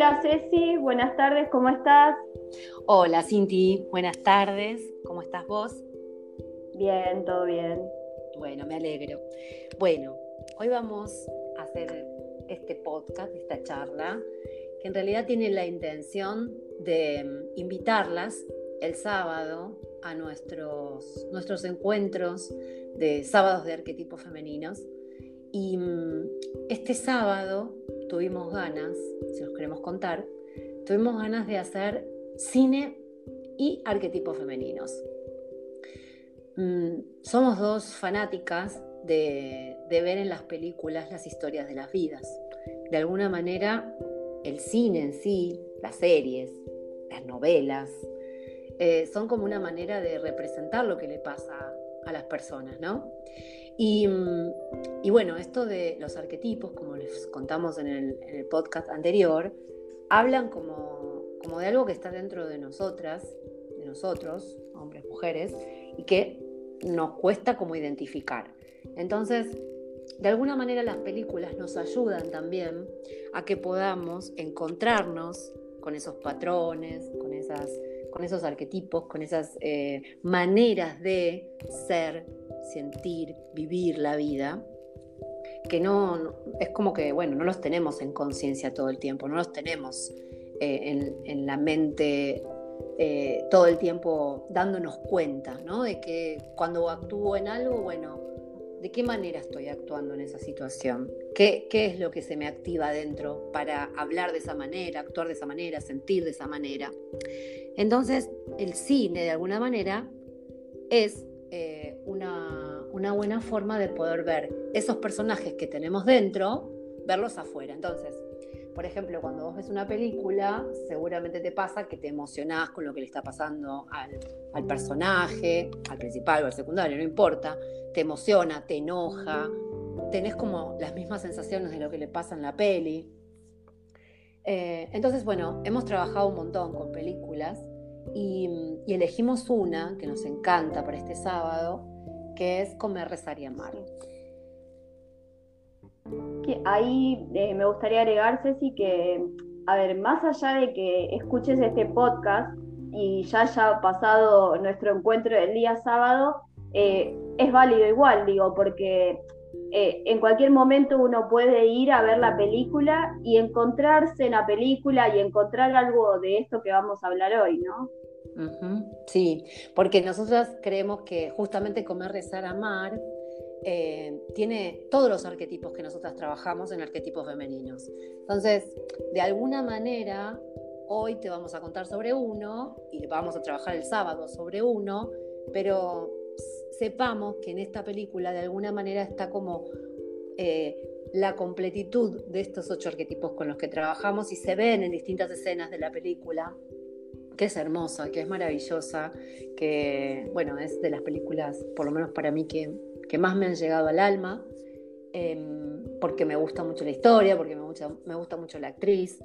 Hola Ceci, buenas tardes, ¿cómo estás? Hola Cinti, buenas tardes, ¿cómo estás vos? Bien, todo bien. Bueno, me alegro. Bueno, hoy vamos a hacer este podcast, esta charla, que en realidad tiene la intención de mm, invitarlas el sábado a nuestros, nuestros encuentros de sábados de arquetipos femeninos. Y mm, este sábado tuvimos ganas, si os queremos contar, tuvimos ganas de hacer cine y arquetipos femeninos. Mm, somos dos fanáticas de, ver en las películas las historias de las vidas. De alguna manera, el cine en sí, las series, las novelas, eh, son como una manera de representar lo que le pasa a las personas, ¿no? Y, mm, bueno, esto de los arquetipos, como les contamos en el, podcast anterior, hablan como, como, de algo que está dentro de nosotras, de nosotros, hombres, mujeres, y que nos cuesta como identificar. Entonces, de alguna manera las películas nos ayudan también a que podamos encontrarnos con esos patrones, con, esas, con esos arquetipos, con esas eh, maneras de ser, sentir, vivir la vida, que no, es como que, bueno, no los tenemos en conciencia todo el tiempo, no los tenemos eh, en, la mente eh, todo el tiempo dándonos cuenta, ¿no? De que cuando actúo en algo, bueno, ¿de qué manera estoy actuando en esa situación? ¿Qué, ¿Qué, es lo que se me activa dentro para hablar de esa manera, actuar de esa manera, sentir de esa manera? Entonces, el cine, de alguna manera, es eh, una, una buena forma de poder ver esos personajes que tenemos dentro, verlos afuera. Entonces, por ejemplo, cuando vos ves una película, seguramente te pasa que te emocionás con lo que le está pasando al, personaje, al principal o al secundario, no importa. Te emociona, te enoja, tenés como las mismas sensaciones de lo que le pasa en la peli. Eh, entonces, bueno, hemos trabajado un montón con películas y, y, elegimos una que nos encanta para este sábado, que es Comer, Rezar y Amar ahí eh, me gustaría agregar, Ceci, que, a ver, más allá de que escuches este podcast y ya haya pasado nuestro encuentro el día sábado, eh, es válido igual, digo, porque eh, en cualquier momento uno puede ir a ver la película y encontrarse en la película y encontrar algo de esto que vamos a hablar hoy, ¿no? Sí, porque nosotras creemos que justamente comer, rezar, amar eh, tiene todos los arquetipos que nosotras trabajamos en arquetipos femeninos. Entonces, de alguna manera, hoy te vamos a contar sobre uno y vamos a trabajar el sábado sobre uno, pero sepamos que en esta película de alguna manera está como eh, la completitud de estos ocho arquetipos con los que trabajamos y se ven en distintas escenas de la película que es hermosa, que es maravillosa, que bueno, es de las películas, por lo menos para mí, que que más me han llegado al alma, em, porque me gusta mucho la historia, porque me gusta, me gusta mucho la actriz,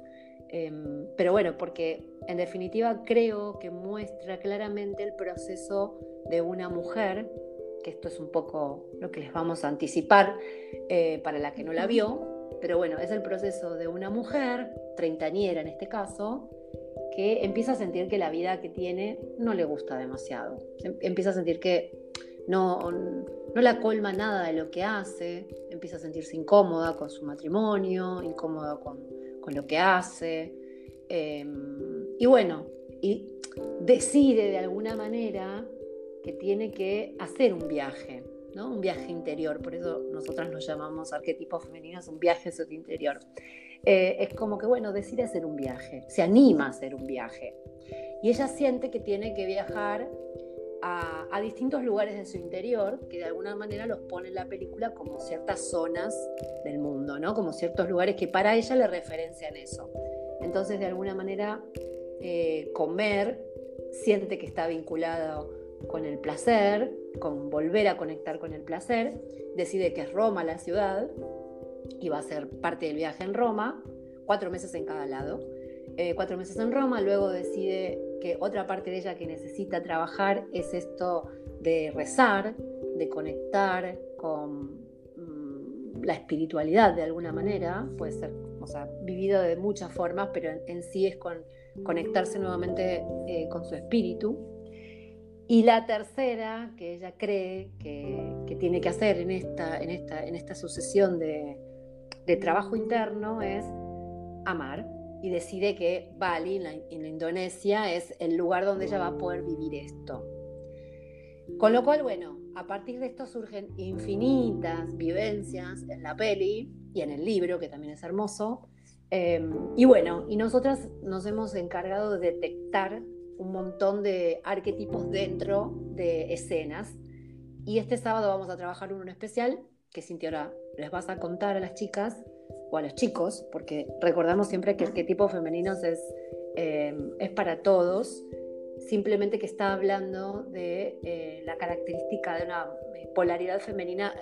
em, pero bueno, porque en definitiva creo que muestra claramente el proceso de una mujer, que esto es un poco lo que les vamos a anticipar eh, para la que no la vio, pero bueno, es el proceso de una mujer, treintañera en este caso, que empieza a sentir que la vida que tiene no le gusta demasiado. Em, empieza a sentir que no, no la colma nada de lo que hace, empieza a sentirse incómoda con su matrimonio, incómoda con, lo que hace. Em, y bueno, y decide de alguna manera que tiene que hacer un viaje, ¿no? un viaje interior, por eso nosotras nos llamamos arquetipos femeninos, un viaje hacia interior. Eh, es como que, bueno, decide hacer un viaje, se anima a hacer un viaje. Y ella siente que tiene que viajar a, distintos lugares de su interior, que de alguna manera los pone en la película como ciertas zonas del mundo, ¿no? Como ciertos lugares que para ella le referencian eso. Entonces, de alguna manera, eh, comer siente que está vinculado con el placer, con volver a conectar con el placer, decide que es Roma la ciudad y va a ser parte del viaje en Roma, cuatro meses en cada lado. Eh, cuatro meses en Roma, luego decide que otra parte de ella que necesita trabajar es esto de rezar, de conectar con mm, la espiritualidad de alguna manera, puede ser o sea, vivido de muchas formas, pero en, sí es con conectarse nuevamente eh, con su espíritu. Y la tercera que ella cree que, tiene que hacer en esta, en esta, en esta sucesión de, de trabajo interno es amar y decide que Bali, en Indonesia, es el lugar donde ella va a poder vivir esto. Con lo cual, bueno, a partir de esto surgen infinitas vivencias en la peli y en el libro, que también es hermoso. Em, y bueno, y nosotras nos hemos encargado de detectar un montón de arquetipos dentro de escenas. Y este sábado vamos a trabajar uno especial que Cintia ahora les vas a contar a las chicas o a los chicos, porque recordamos siempre que el arquetipo femenino es, eh, es para todos, simplemente que está hablando de eh, la característica de una eh, polaridad femenina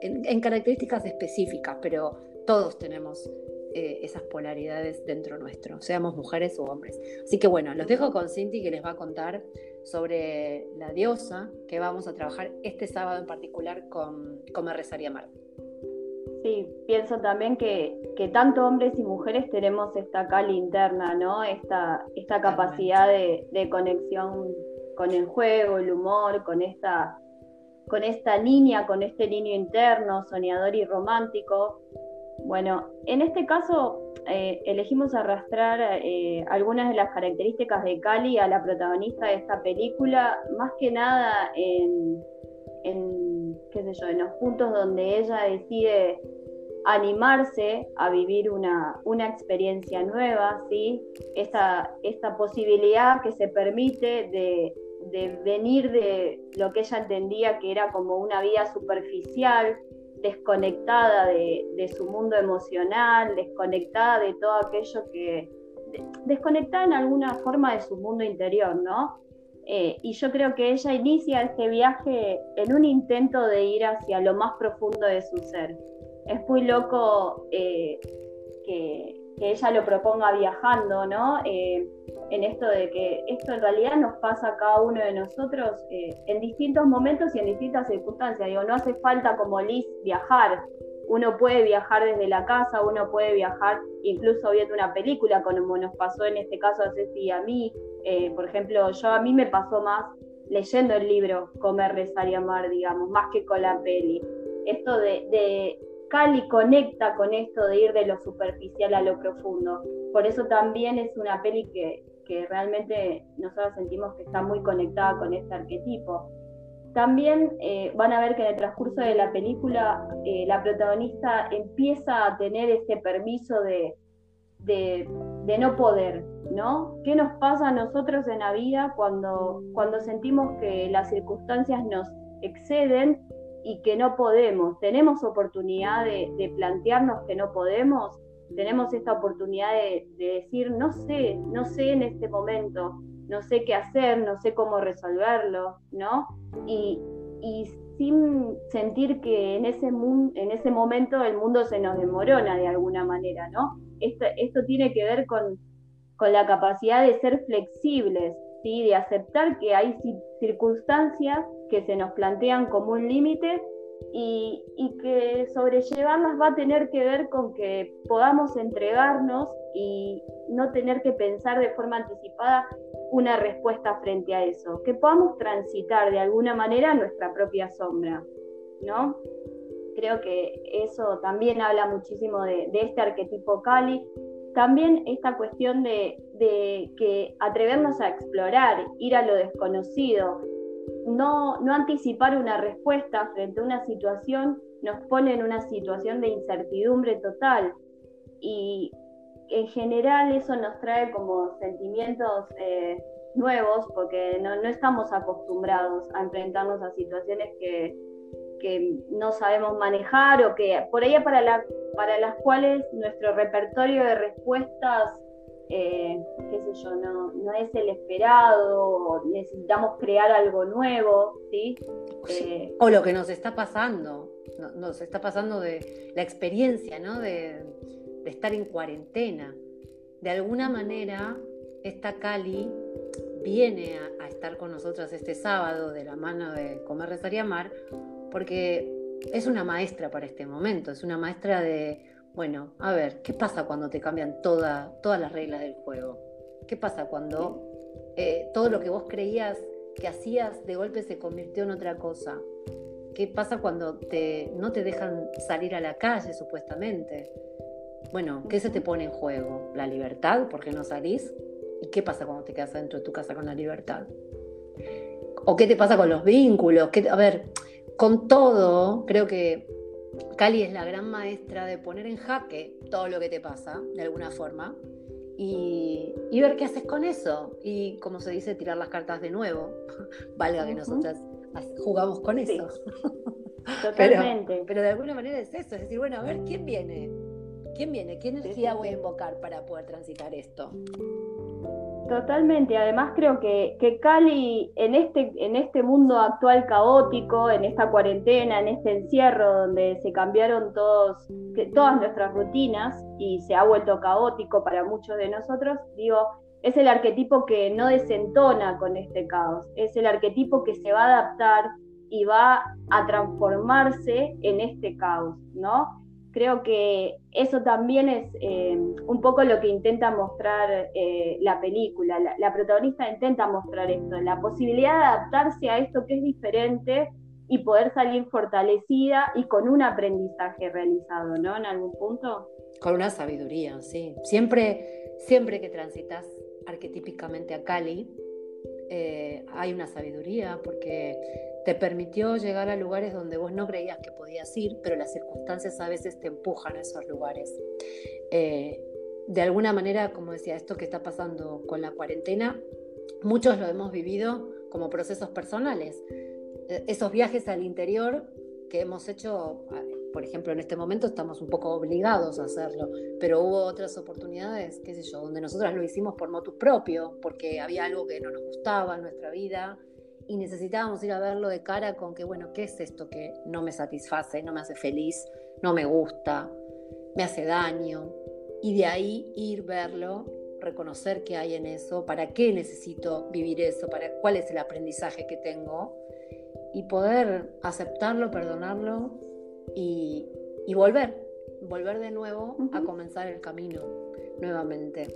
en, características específicas, pero todos tenemos esas polaridades dentro nuestro, seamos mujeres o hombres. Así que bueno, los dejo con Cinti que les va a contar sobre la diosa que vamos a trabajar este sábado en particular con Comer, Rezar y Amar. Sí, pienso también que, tanto hombres y mujeres tenemos esta cali interna, ¿no? Esta, esta capacidad de, conexión con el juego, el humor, con esta, con esta niña, con este niño interno, soñador y romántico. Bueno, en este caso eh, elegimos arrastrar eh, algunas de las características de Cali a la protagonista de esta película, más que nada en, en, qué sé yo, en los puntos donde ella decide animarse a vivir una, una experiencia nueva, ¿sí? Esta, esta posibilidad que se permite de, de venir de lo que ella entendía que era como una vida superficial, desconectada de, de, su mundo emocional, desconectada de todo aquello que, desconectada en alguna forma de su mundo interior, ¿no? Eh, y yo creo que ella inicia este viaje en un intento de ir hacia lo más profundo de su ser. Es muy loco eh, que, ella lo proponga viajando, ¿no? Eh, en esto de que esto en realidad nos pasa a cada uno de nosotros en distintos momentos y en distintas circunstancias. Digo, no hace falta como Liz viajar. Uno puede viajar desde la casa, uno puede viajar incluso viendo una película, como nos pasó en este caso a Ceci y a mí, eh, por ejemplo, yo a mí me pasó más leyendo el libro Comer, Rezar y Amar, digamos, más que con la peli. Esto de, Cali conecta con esto de ir de lo superficial a lo profundo. Por eso también es una peli que, realmente nosotros sentimos que está muy conectada con este arquetipo. También eh, van a ver que en el transcurso de la película eh, la protagonista empieza a tener ese permiso de, no poder, ¿no? ¿Qué nos pasa a nosotros en la vida cuando sentimos que las circunstancias nos exceden y que no podemos? ¿Tenemos oportunidad de, plantearnos que no podemos? ¿Tenemos esta oportunidad de, decir, no sé, no sé en este momento, no sé qué hacer, no sé cómo resolverlo, ¿no? Y, y sin sentir que en ese, en ese momento el mundo se nos demorona de alguna manera, ¿no? esto, tiene que ver con, la capacidad de ser flexibles, ¿sí? de aceptar que hay circunstancias que se nos plantean como un límite y, que sobrellevarlas va a tener que ver con que podamos entregarnos y no tener que pensar de forma anticipada una respuesta frente a eso, que podamos transitar de alguna manera nuestra propia sombra, ¿no? creo que eso también habla muchísimo de, este arquetipo Cali. También esta cuestión de, que atrevernos a explorar, ir a lo desconocido, no, no anticipar una respuesta frente a una situación nos pone en una situación de incertidumbre total. Y en general eso nos trae como sentimientos eh, nuevos porque no, no, estamos acostumbrados a enfrentarnos a situaciones que, que no sabemos manejar o que por ahí para, la, para las cuales nuestro repertorio de respuestas, eh, qué sé yo, no, no, es el esperado, necesitamos crear algo nuevo, ¿sí? Eh, o lo que nos está pasando, nos está pasando de la experiencia, ¿no? De, estar en cuarentena. De alguna manera, esta Cali viene a, estar con nosotras este sábado de la mano de Comer, Rezar y Amar, porque es una maestra para este momento, es una maestra de bueno, a ver, ¿qué pasa cuando te cambian todas las reglas del juego? ¿Qué pasa cuando eh, todo lo que vos creías que hacías de golpe se convirtió en otra cosa? ¿Qué pasa cuando te, no te dejan salir a la calle supuestamente? Bueno, ¿qué se te pone en juego? ¿La libertad? ¿Por qué no salís? ¿Y qué pasa cuando te quedas dentro de tu casa con la libertad? ¿O qué te pasa con los vínculos? a ver, con todo, creo que Cali es la gran maestra de poner en jaque todo lo que te pasa, de alguna forma, y, ver qué haces con eso. Y como se dice, tirar las cartas de nuevo. Valga que nosotras jugamos con eso. Totalmente. Pero, de alguna manera es eso, es decir, bueno, a ver, ¿quién viene? ¿Quién viene? ¿Qué energía voy a invocar para poder transitar esto? Totalmente, además creo que, que, Cali en este, en este mundo actual caótico, en esta cuarentena, en este encierro donde se cambiaron todos, todas nuestras rutinas y se ha vuelto caótico para muchos de nosotros, digo, es el arquetipo que no desentona con este caos, es el arquetipo que se va a adaptar y va a transformarse en este caos, ¿no? Creo que eso también es eh, un poco lo que intenta mostrar eh, la película. La, protagonista intenta mostrar esto, la posibilidad de adaptarse a esto que es diferente y poder salir fortalecida y con un aprendizaje realizado, ¿no? En algún punto. Con una sabiduría, sí. Siempre, siempre que transitas arquetípicamente a Cali, eh, hay una sabiduría porque te permitió llegar a lugares donde vos no creías que podías ir, pero las circunstancias a veces te empujan a esos lugares. Eh, de alguna manera, como decía, esto que está pasando con la cuarentena, muchos lo hemos vivido como procesos personales. Eh, esos viajes al interior que hemos hecho, por ejemplo, en este momento estamos un poco obligados a hacerlo, pero hubo otras oportunidades, qué sé yo, donde nosotras lo hicimos por motus propio, porque había algo que no nos gustaba en nuestra vida y necesitábamos ir a verlo de cara con que, bueno, ¿qué es esto que no me satisface, no me hace feliz, no me gusta, me hace daño? Y de ahí ir verlo, reconocer qué hay en eso, para qué necesito vivir eso, para cuál es el aprendizaje que tengo y poder aceptarlo, perdonarlo y, volver, volver de nuevo a comenzar el camino nuevamente,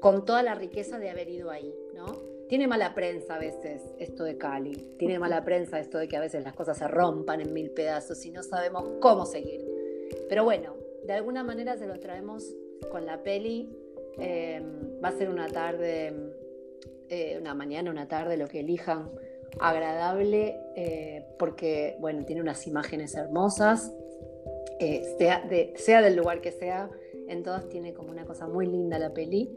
con toda la riqueza de haber ido ahí, ¿no? Tiene mala prensa a veces esto de Cali, tiene mala prensa esto de que a veces las cosas se rompan en mil pedazos y no sabemos cómo seguir. Pero bueno, de alguna manera se lo traemos con la peli. Eh, va a ser una tarde, eh, una mañana, una tarde, lo que elijan, agradable, eh, porque bueno, tiene unas imágenes hermosas, sea, sea del lugar que sea, en todas tiene como una cosa muy linda la peli.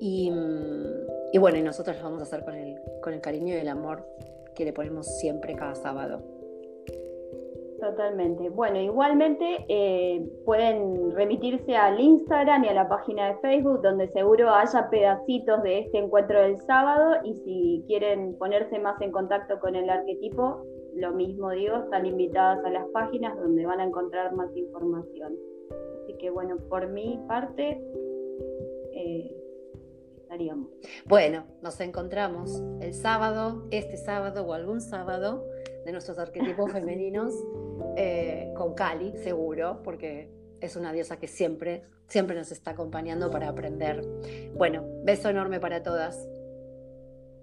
Y, mm, y bueno, y nosotros lo vamos a hacer con el, con el cariño y el amor que le ponemos siempre cada sábado. Totalmente. Bueno, igualmente eh, pueden remitirse al Instagram y a la página de Facebook, donde seguro haya pedacitos de este encuentro del sábado. Y si quieren ponerse más en contacto con el arquetipo, lo mismo digo, están invitadas a las páginas donde van a encontrar más información. Así que bueno, por mi parte, eh, bueno, nos encontramos el sábado, este sábado o algún sábado de nuestros arquetipos femeninos eh, con Cali, seguro, porque es una diosa que siempre, siempre nos está acompañando para aprender. Bueno, beso enorme para todas.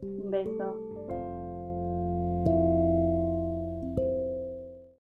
Un beso.